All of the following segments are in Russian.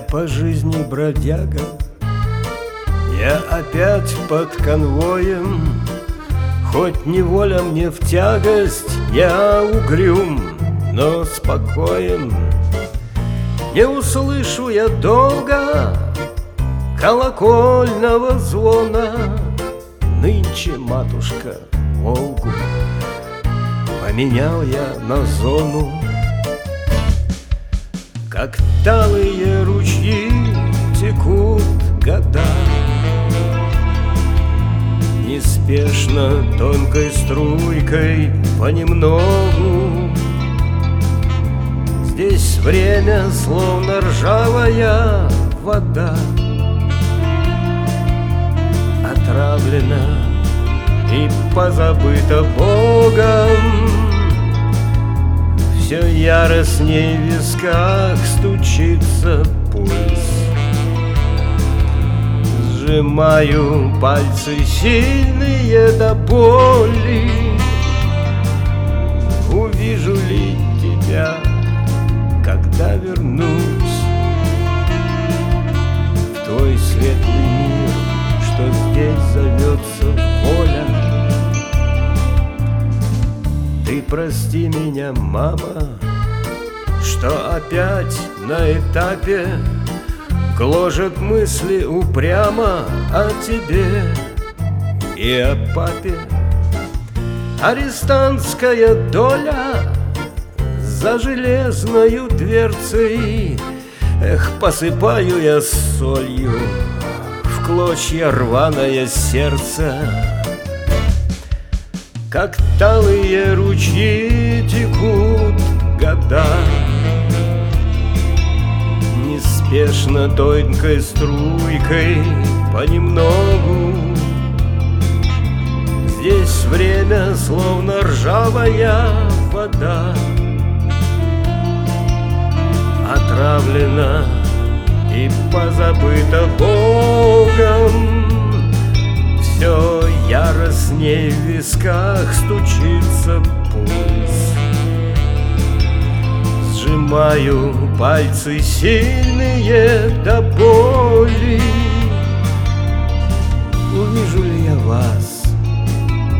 По жизни бродяга Я опять под конвоем. Хоть неволя мне в тягость Я угрюм, но спокоен. Не услышу я долго Колокольного звона. Нынче, матушка, Волгу Поменял я на зону. Как талые Неспешно, тонкой струйкой, понемногу. Здесь время словно ржавая вода Отравлена и позабыта Богом. Все яростней в висках стучится пульс Сжимаю пальцы сильные до боли. Увижу ли тебя, когда вернусь? В твой светлый мир, что здесь зовется воля. Ты прости меня, мама, что опять на этапе Гложет мысли упрямо о тебе и о папе. Арестантская доля за железною дверцей. Эх, посыпаю я солью в клочья рваное сердце. Как талые ручьи Неспешно тонкой струйкой понемногу. Здесь время словно ржавая вода. Отравлена и позабыта Богом. Все яростней в висках стучится сжимаю пальцы сильные до боли. Увижу ли я вас,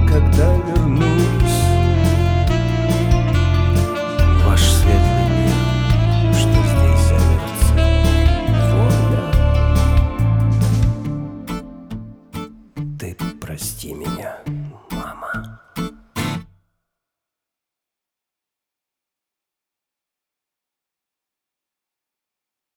когда вернусь? Ваш светлый мир, что здесь зовется воля. Ты прости меня.